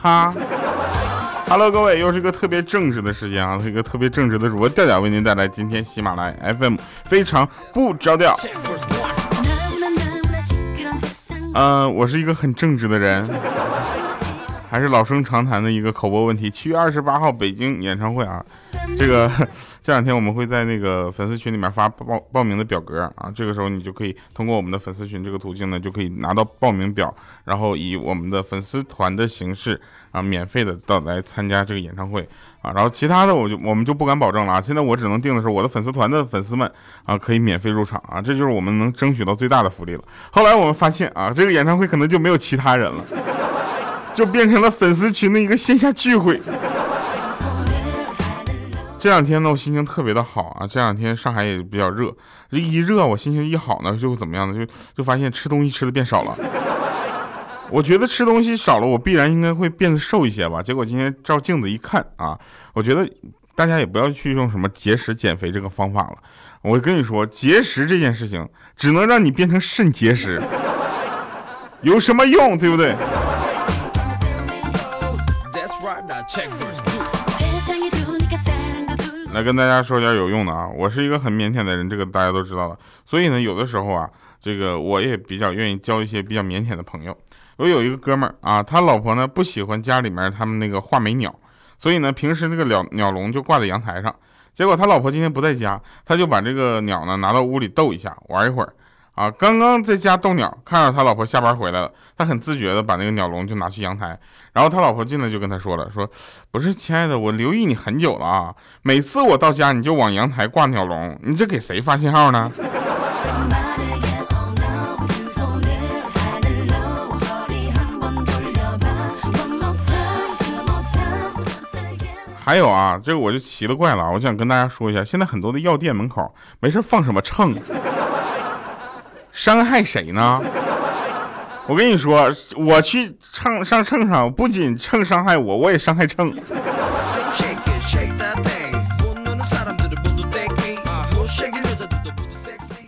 哈，Hello，各位，又是一个特别正直的时间啊，一个特别正直的主播调调为您带来今天喜马拉雅 FM 非常不着调。嗯，我是一个很正直的人，还是老生常谈的一个口播问题。七月二十八号北京演唱会啊，这个。这两天我们会在那个粉丝群里面发报报名的表格啊，这个时候你就可以通过我们的粉丝群这个途径呢，就可以拿到报名表，然后以我们的粉丝团的形式啊，免费的到来参加这个演唱会啊，然后其他的我就我们就不敢保证了啊，现在我只能定的是我的粉丝团的粉丝们啊可以免费入场啊，这就是我们能争取到最大的福利了。后来我们发现啊，这个演唱会可能就没有其他人了，就变成了粉丝群的一个线下聚会。这两天呢，我心情特别的好啊！这两天上海也比较热，这一热我心情一好呢，就怎么样呢？就就发现吃东西吃的变少了。我觉得吃东西少了，我必然应该会变得瘦一些吧。结果今天照镜子一看啊，我觉得大家也不要去用什么节食减肥这个方法了。我跟你说，节食这件事情只能让你变成肾结石，有什么用？对不对？来跟大家说点有用的啊！我是一个很腼腆的人，这个大家都知道了。所以呢，有的时候啊，这个我也比较愿意交一些比较腼腆的朋友。我有一个哥们儿啊，他老婆呢不喜欢家里面他们那个画眉鸟，所以呢，平时那个鸟鸟笼就挂在阳台上。结果他老婆今天不在家，他就把这个鸟呢拿到屋里逗一下，玩一会儿。啊，刚刚在家逗鸟，看到他老婆下班回来了，他很自觉的把那个鸟笼就拿去阳台，然后他老婆进来就跟他说了，说不是亲爱的，我留意你很久了啊，每次我到家你就往阳台挂鸟笼，你这给谁发信号呢？还有啊，这个我就奇了怪了，我想跟大家说一下，现在很多的药店门口没事放什么秤。伤害谁呢？我跟你说，我去秤上秤上，不仅秤伤害我，我也伤害秤。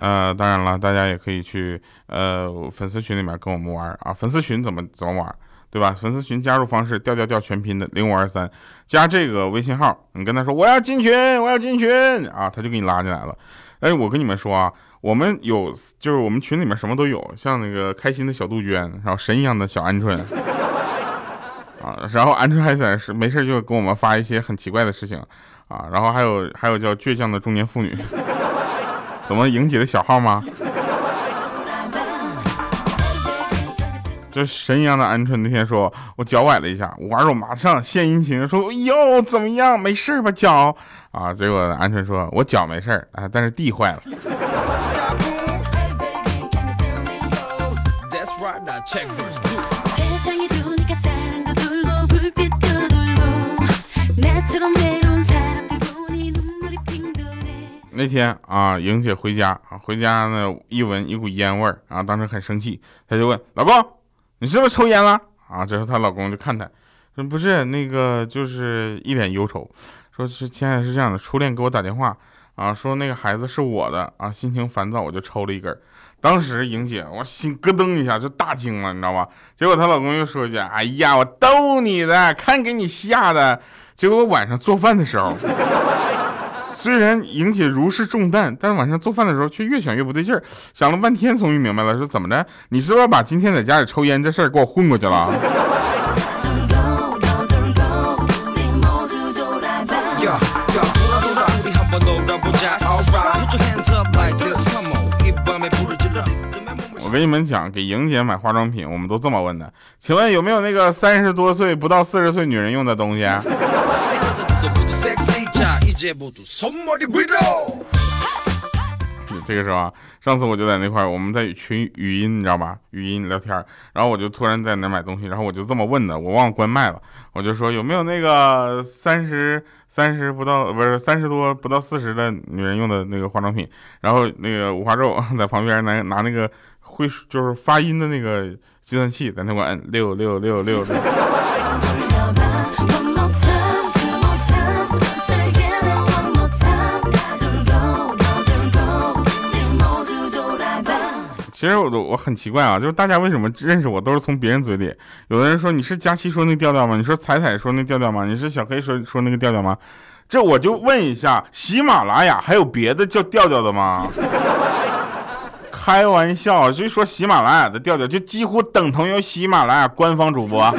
呃，当然了，大家也可以去呃粉丝群里面跟我们玩啊。粉丝群怎么怎么玩，对吧？粉丝群加入方式调调调全拼的零五二三，加这个微信号，你跟他说我要进群，我要进群啊，他就给你拉进来了。哎，我跟你们说啊。我们有，就是我们群里面什么都有，像那个开心的小杜鹃，然后神一样的小鹌鹑，啊，然后鹌鹑还在是没事就给我们发一些很奇怪的事情，啊，然后还有还有叫倔强的中年妇女，怎么莹姐的小号吗？这神一样的鹌鹑那天说，我脚崴了一下，我玩我马上献殷勤说，哎呦怎么样，没事吧脚？啊，结果鹌鹑说，我脚没事啊，但是地坏了。那天啊，莹姐回家啊，回家呢一闻一股烟味儿啊，当时很生气，她就问老公：“你是不是抽烟了？”啊，这时候她老公就看她，说：“不是，那个就是一脸忧愁，说是现在，是这样的，初恋给我打电话啊，说那个孩子是我的啊，心情烦躁，我就抽了一根。当时莹姐我心咯噔一下就大惊了，你知道吧？结果她老公又说一句：哎呀，我逗你的，看给你吓的。结果我晚上做饭的时候。”虽然莹姐如释重担，但晚上做饭的时候却越想越不对劲儿，想了半天终于明白了，说怎么着？你是不是把今天在家里抽烟这事儿给我混过去了？我跟你们讲，给莹姐买化妆品，我们都这么问的，请问有没有那个三十多岁不到四十岁女人用的东西？这个时候啊，上次我就在那块儿，我们在群语音，你知道吧？语音聊天然后我就突然在那买东西，然后我就这么问的，我忘了关麦了，我就说有没有那个三十三十不到，不是三十多不到四十的女人用的那个化妆品？然后那个五花肉 在旁边拿拿那个会就是发音的那个计算器在那块六六六六。其实我都我很奇怪啊，就是大家为什么认识我都是从别人嘴里？有的人说你是佳期说那调调吗？你说彩彩说那调调吗？你是小黑说说那个调调吗？这我就问一下，喜马拉雅还有别的叫调调的吗？开玩笑，就说喜马拉雅的调调就几乎等同于喜马拉雅官方主播。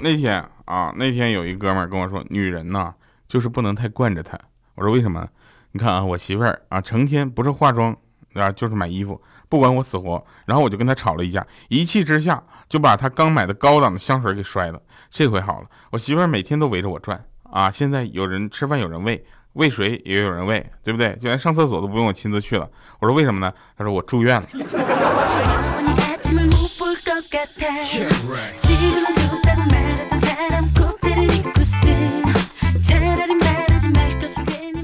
那天啊，那天有一哥们跟我说，女人呐，就是不能太惯着她。我说为什么？你看啊，我媳妇儿啊，成天不是化妆啊，就是买衣服，不管我死活。然后我就跟她吵了一架，一气之下就把他刚买的高档的香水给摔了。这回好了，我媳妇儿每天都围着我转啊。现在有人吃饭有人喂，喂水也有人喂，对不对？就连上厕所都不用我亲自去了。我说为什么呢？他说我住院了。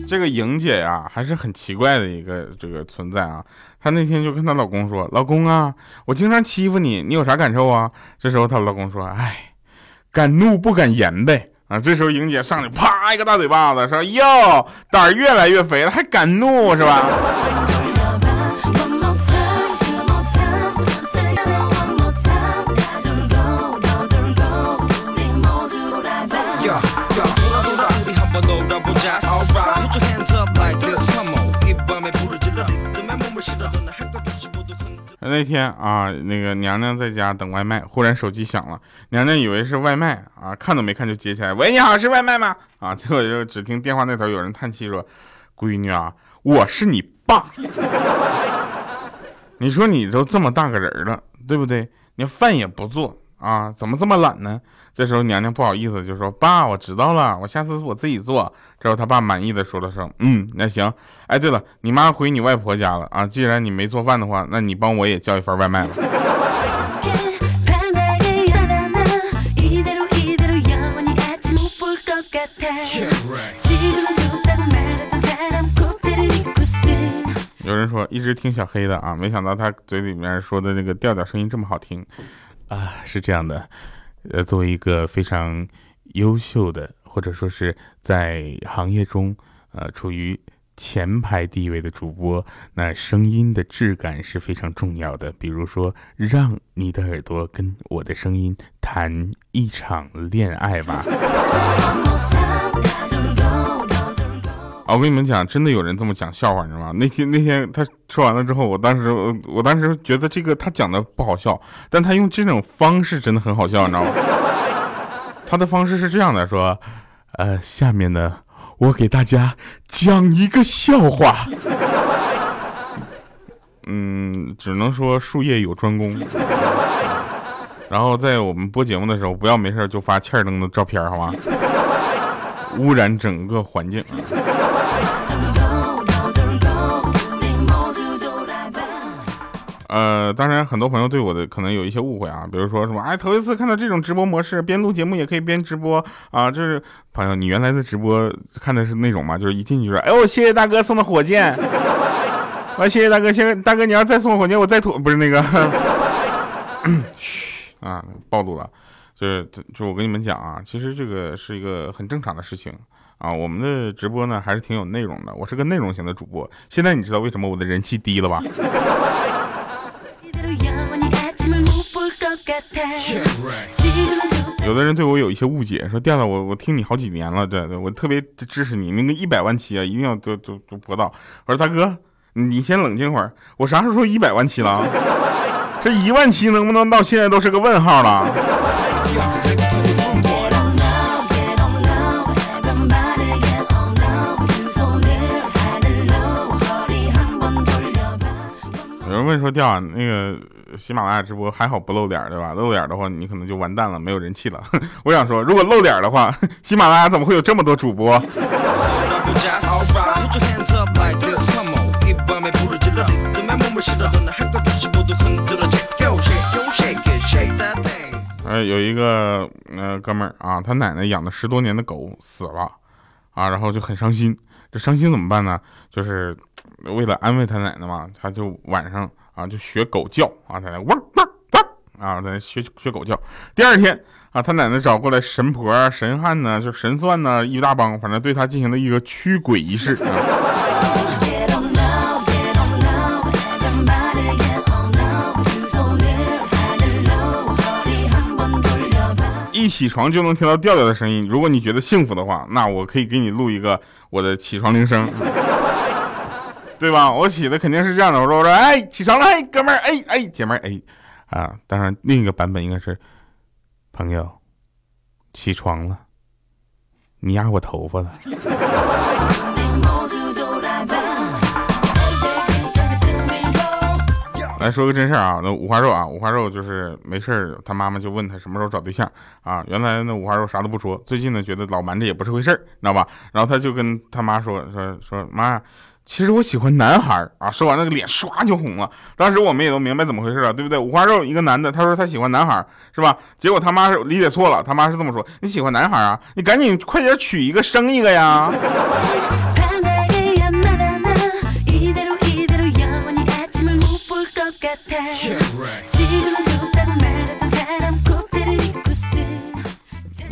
这个莹姐呀，还是很奇怪的一个这个存在啊。她那天就跟她老公说：“老公啊，我经常欺负你，你有啥感受啊？”这时候她老公说：“哎，敢怒不敢言呗。”啊，这时候莹姐上去啪一个大嘴巴子，说：“哟，胆儿越来越肥了，还敢怒是吧？”那天啊，那个娘娘在家等外卖，忽然手机响了，娘娘以为是外卖啊，看都没看就接起来，喂，你好，是外卖吗？啊，结果就只听电话那头有人叹气说：“闺女啊，我是你爸。你说你都这么大个人了，对不对？你饭也不做。”啊，怎么这么懒呢？这时候娘娘不好意思就说：“爸，我知道了，我下次我自己做。”之后他爸满意的说了声：“嗯，那行。”哎，对了，你妈回你外婆家了啊？既然你没做饭的话，那你帮我也叫一份外卖吧。有人说一直听小黑的啊，没想到他嘴里面说的那个调调声音这么好听。啊，是这样的，呃，作为一个非常优秀的，或者说是在行业中，呃，处于前排地位的主播，那声音的质感是非常重要的。比如说，让你的耳朵跟我的声音谈一场恋爱吧。我跟你们讲，真的有人这么讲笑话，你知道吗？那天那天他说完了之后，我当时我当时觉得这个他讲的不好笑，但他用这种方式真的很好笑，你知道吗？他的方式是这样的，说，呃，下面呢，我给大家讲一个笑话。嗯，只能说术业有专攻。然后在我们播节目的时候，不要没事就发欠儿灯的照片，好吗？污染整个环境。呃，当然，很多朋友对我的可能有一些误会啊，比如说什么，哎，头一次看到这种直播模式，边录节目也可以边直播啊，就是朋友，你原来的直播看的是那种吗？就是一进去就说，哎呦，谢谢大哥送的火箭，啊，谢谢大哥，谢谢大哥，你要再送火箭，我再吐，不是那个，嘘啊，暴露了，就是就我跟你们讲啊，其实这个是一个很正常的事情啊，我们的直播呢还是挺有内容的，我是个内容型的主播，现在你知道为什么我的人气低了吧？有的人对我有一些误解，说调调我我听你好几年了，对对，我特别支持你，那个一百万期啊，一定要都都都播到。我说大哥，你先冷静会儿，我啥时候说一百万期了？这一万期能不能到现在都是个问号了？有人问说调啊，那个。喜马拉雅直播还好不露脸对吧？露脸的话，你可能就完蛋了，没有人气了。我想说，如果露脸的话，喜马拉雅怎么会有这么多主播？有一个呃哥们儿啊，他奶奶养了十多年的狗死了啊，然后就很伤心。这伤心怎么办呢？就是为了安慰他奶奶嘛，他就晚上。啊，就学狗叫啊，在那汪汪汪啊，在那学学狗叫。第二天啊，他奶奶找过来神婆啊、神汉呢，就神算呢，一大帮，反正对他进行了一个驱鬼仪式啊。起床就能听到调调的声音。如果你觉得幸福的话，那我可以给你录一个我的起床铃声，对吧？我起的肯定是这样的，我说我说哎，起床了，哎，哥们儿，哎哎，姐妹儿，哎啊。当然，另一个版本应该是朋友起床了，你压我头发了。来说个真事儿啊，那五花肉啊，五花肉就是没事儿，他妈妈就问他什么时候找对象啊。原来那五花肉啥都不说，最近呢觉得老瞒着也不是回事儿，知道吧？然后他就跟他妈说说说妈，其实我喜欢男孩啊。说完那个脸唰就红了。当时我们也都明白怎么回事了，对不对？五花肉一个男的，他说他喜欢男孩是吧？结果他妈是理解错了，他妈是这么说：你喜欢男孩啊？你赶紧快点娶一个生一个呀！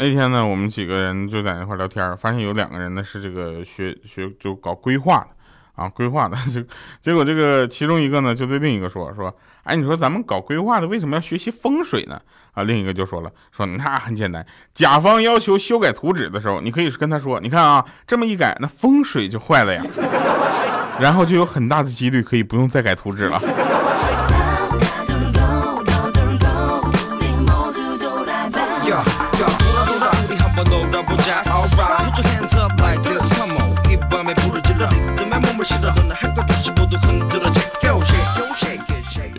那天呢，我们几个人就在那块聊天，发现有两个人呢是这个学学就搞规划的啊，规划的 就结果这个其中一个呢就对另一个说说，哎，你说咱们搞规划的为什么要学习风水呢？啊，另一个就说了说那很简单，甲方要求修改图纸的时候，你可以跟他说，你看啊，这么一改，那风水就坏了呀，然后就有很大的几率可以不用再改图纸了。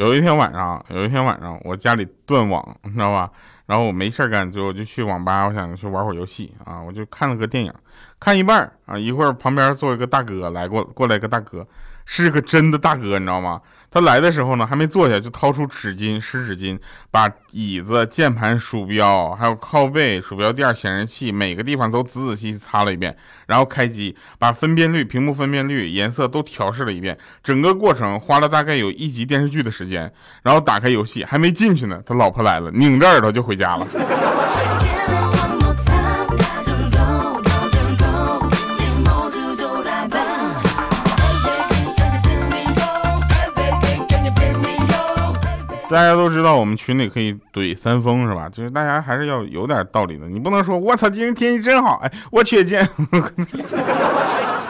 有一天晚上，有一天晚上，我家里断网，你知道吧？然后我没事干，就我就去网吧，我想去玩会儿游戏啊，我就看了个电影，看一半啊，一会儿旁边坐一个大哥来过，过来个大哥。是个真的大哥，你知道吗？他来的时候呢，还没坐下就掏出纸巾、湿纸巾，把椅子、键盘、鼠标，还有靠背、鼠标垫、显示器每个地方都仔仔细细擦了一遍，然后开机，把分辨率、屏幕分辨率、颜色都调试了一遍。整个过程花了大概有一集电视剧的时间。然后打开游戏，还没进去呢，他老婆来了，拧着耳朵就回家了。大家都知道我们群里可以怼三丰是吧？就是大家还是要有点道理的，你不能说我操，今天天气真好，哎，我去见，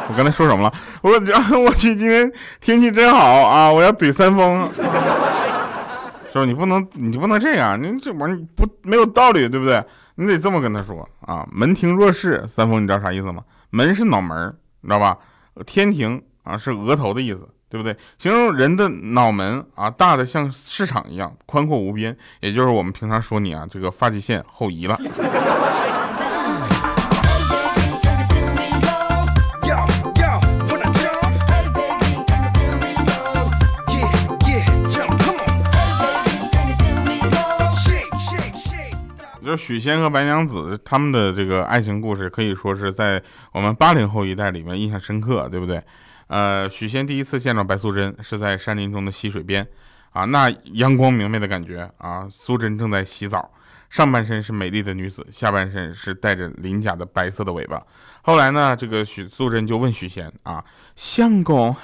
我刚才说什么了？我 我去，今天天气真好啊！我要怼三丰，是吧？你不能，你不能这样，你这玩意不没有道理，对不对？你得这么跟他说啊。门庭若市，三丰，你知道啥意思吗？门是脑门，你知道吧？天庭啊是额头的意思。对不对？形容人的脑门啊，大的像市场一样宽阔无边，也就是我们平常说你啊，这个发际线后移了。就许仙和白娘子他们的这个爱情故事，可以说是在我们八零后一代里面印象深刻，对不对？呃，许仙第一次见到白素贞是在山林中的溪水边，啊，那阳光明媚的感觉啊，素贞正在洗澡，上半身是美丽的女子，下半身是带着鳞甲的白色的尾巴。后来呢，这个许素贞就问许仙啊，相公，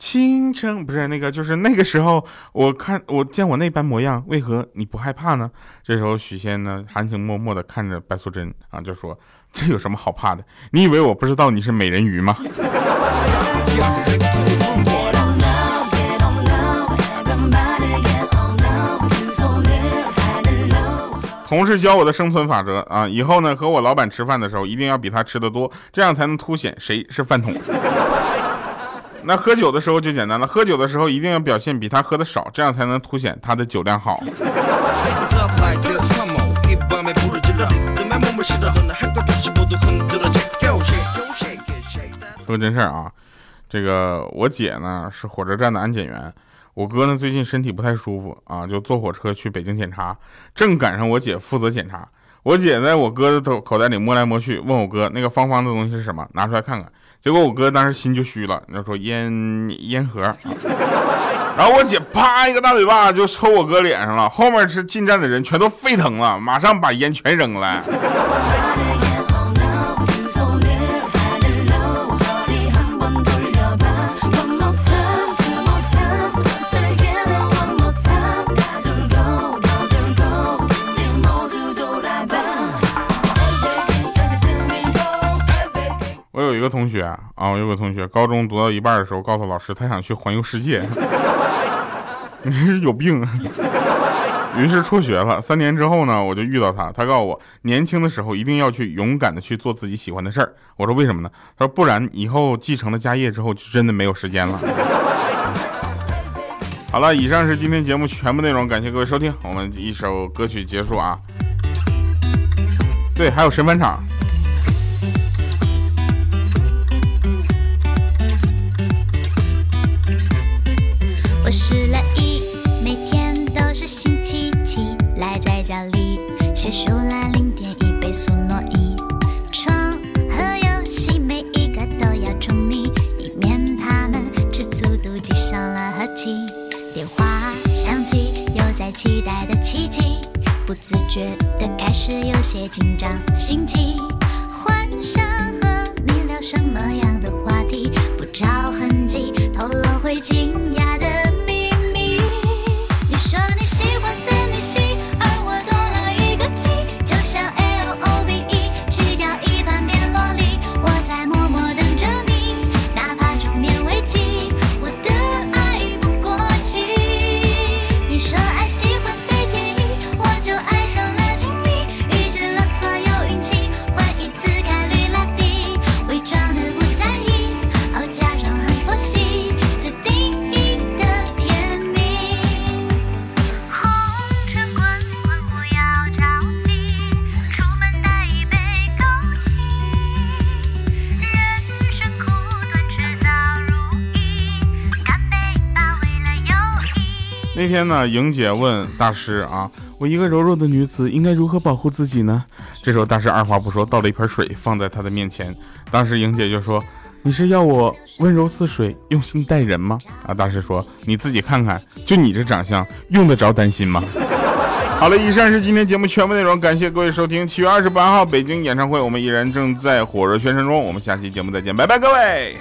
青春不是那个，就是那个时候，我看我见我那般模样，为何你不害怕呢？这时候许仙呢，含情脉脉的看着白素贞啊，就说。这有什么好怕的？你以为我不知道你是美人鱼吗？同事教我的生存法则啊，以后呢和我老板吃饭的时候，一定要比他吃的多，这样才能凸显谁是饭桶。那喝酒的时候就简单了，喝酒的时候一定要表现比他喝的少，这样才能凸显他的酒量好。说真事儿啊，这个我姐呢是火车站的安检员，我哥呢最近身体不太舒服啊，就坐火车去北京检查，正赶上我姐负责检查。我姐在我哥的头口袋里摸来摸去，问我哥那个方方的东西是什么，拿出来看看。结果我哥当时心就虚了，那说烟烟盒。然后我姐啪一个大嘴巴就抽我哥脸上了，后面是进站的人全都沸腾了，马上把烟全扔了。我有一个同学啊，我有个同学，高中读到一半的时候，告诉老师他想去环游世界，你是有病。于是辍学了。三年之后呢，我就遇到他，他告诉我，年轻的时候一定要去勇敢的去做自己喜欢的事儿。我说为什么呢？他说不然以后继承了家业之后，就真的没有时间了。好了，以上是今天节目全部内容，感谢各位收听。我们一首歌曲结束啊。对，还有神返场。我失了忆，每天那天呢，莹姐问大师啊，我一个柔弱的女子应该如何保护自己呢？这时候大师二话不说，倒了一盆水放在她的面前。当时莹姐就说：“你是要我温柔似水，用心待人吗？”啊，大师说：“你自己看看，就你这长相，用得着担心吗？”好了，以上是今天节目全部内容，感谢各位收听。七月二十八号北京演唱会，我们依然正在火热宣传中，我们下期节目再见，拜拜，各位。